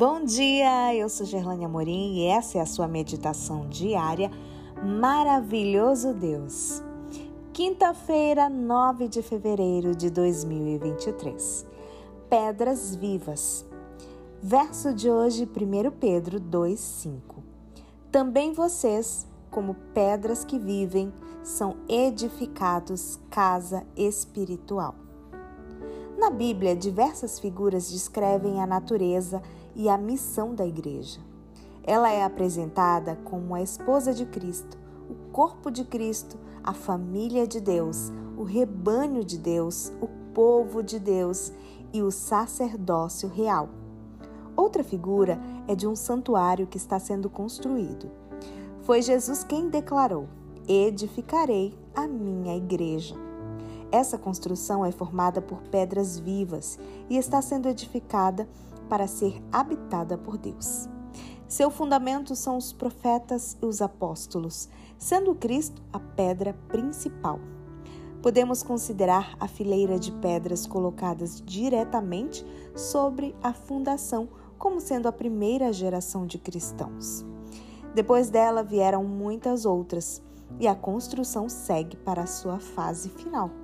Bom dia, eu sou Gerlane Amorim e essa é a sua meditação diária Maravilhoso Deus. Quinta-feira, 9 de fevereiro de 2023. Pedras vivas. Verso de hoje, 1 Pedro 2:5. Também vocês, como pedras que vivem, são edificados casa espiritual. Na Bíblia, diversas figuras descrevem a natureza e a missão da igreja. Ela é apresentada como a esposa de Cristo, o corpo de Cristo, a família de Deus, o rebanho de Deus, o povo de Deus e o sacerdócio real. Outra figura é de um santuário que está sendo construído. Foi Jesus quem declarou: Edificarei a minha igreja. Essa construção é formada por pedras vivas e está sendo edificada para ser habitada por Deus. Seu fundamento são os profetas e os apóstolos, sendo Cristo a pedra principal. Podemos considerar a fileira de pedras colocadas diretamente sobre a fundação como sendo a primeira geração de cristãos. Depois dela vieram muitas outras, e a construção segue para a sua fase final.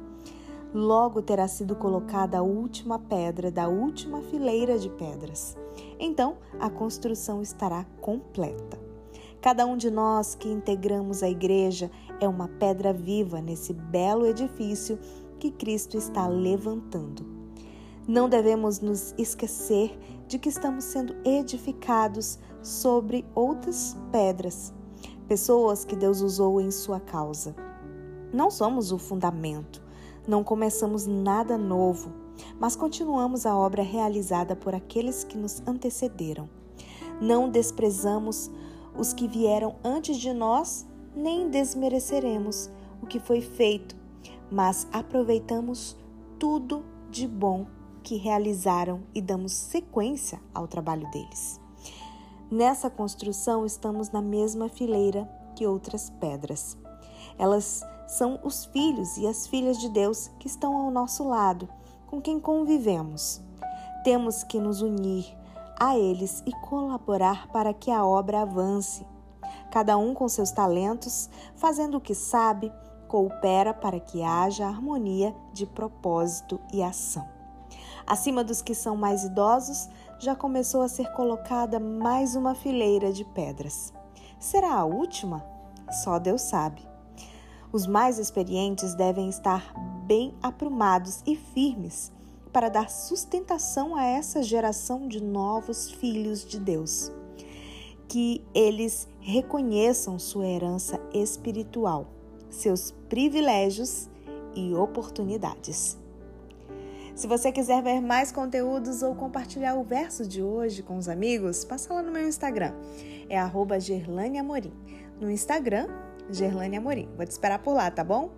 Logo terá sido colocada a última pedra da última fileira de pedras. Então a construção estará completa. Cada um de nós que integramos a igreja é uma pedra viva nesse belo edifício que Cristo está levantando. Não devemos nos esquecer de que estamos sendo edificados sobre outras pedras, pessoas que Deus usou em sua causa. Não somos o fundamento, não começamos nada novo, mas continuamos a obra realizada por aqueles que nos antecederam. Não desprezamos os que vieram antes de nós, nem desmereceremos o que foi feito, mas aproveitamos tudo de bom que realizaram e damos sequência ao trabalho deles. Nessa construção estamos na mesma fileira que outras pedras. Elas são os filhos e as filhas de Deus que estão ao nosso lado, com quem convivemos. Temos que nos unir a eles e colaborar para que a obra avance. Cada um com seus talentos, fazendo o que sabe, coopera para que haja harmonia de propósito e ação. Acima dos que são mais idosos, já começou a ser colocada mais uma fileira de pedras. Será a última? Só Deus sabe. Os mais experientes devem estar bem aprumados e firmes para dar sustentação a essa geração de novos filhos de Deus. Que eles reconheçam sua herança espiritual, seus privilégios e oportunidades. Se você quiser ver mais conteúdos ou compartilhar o verso de hoje com os amigos, passa lá no meu Instagram. É arroba Gerlane Amorim. No Instagram, Gerlane Amorim. Vou te esperar por lá, tá bom?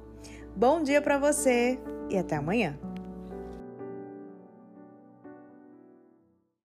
Bom dia para você e até amanhã.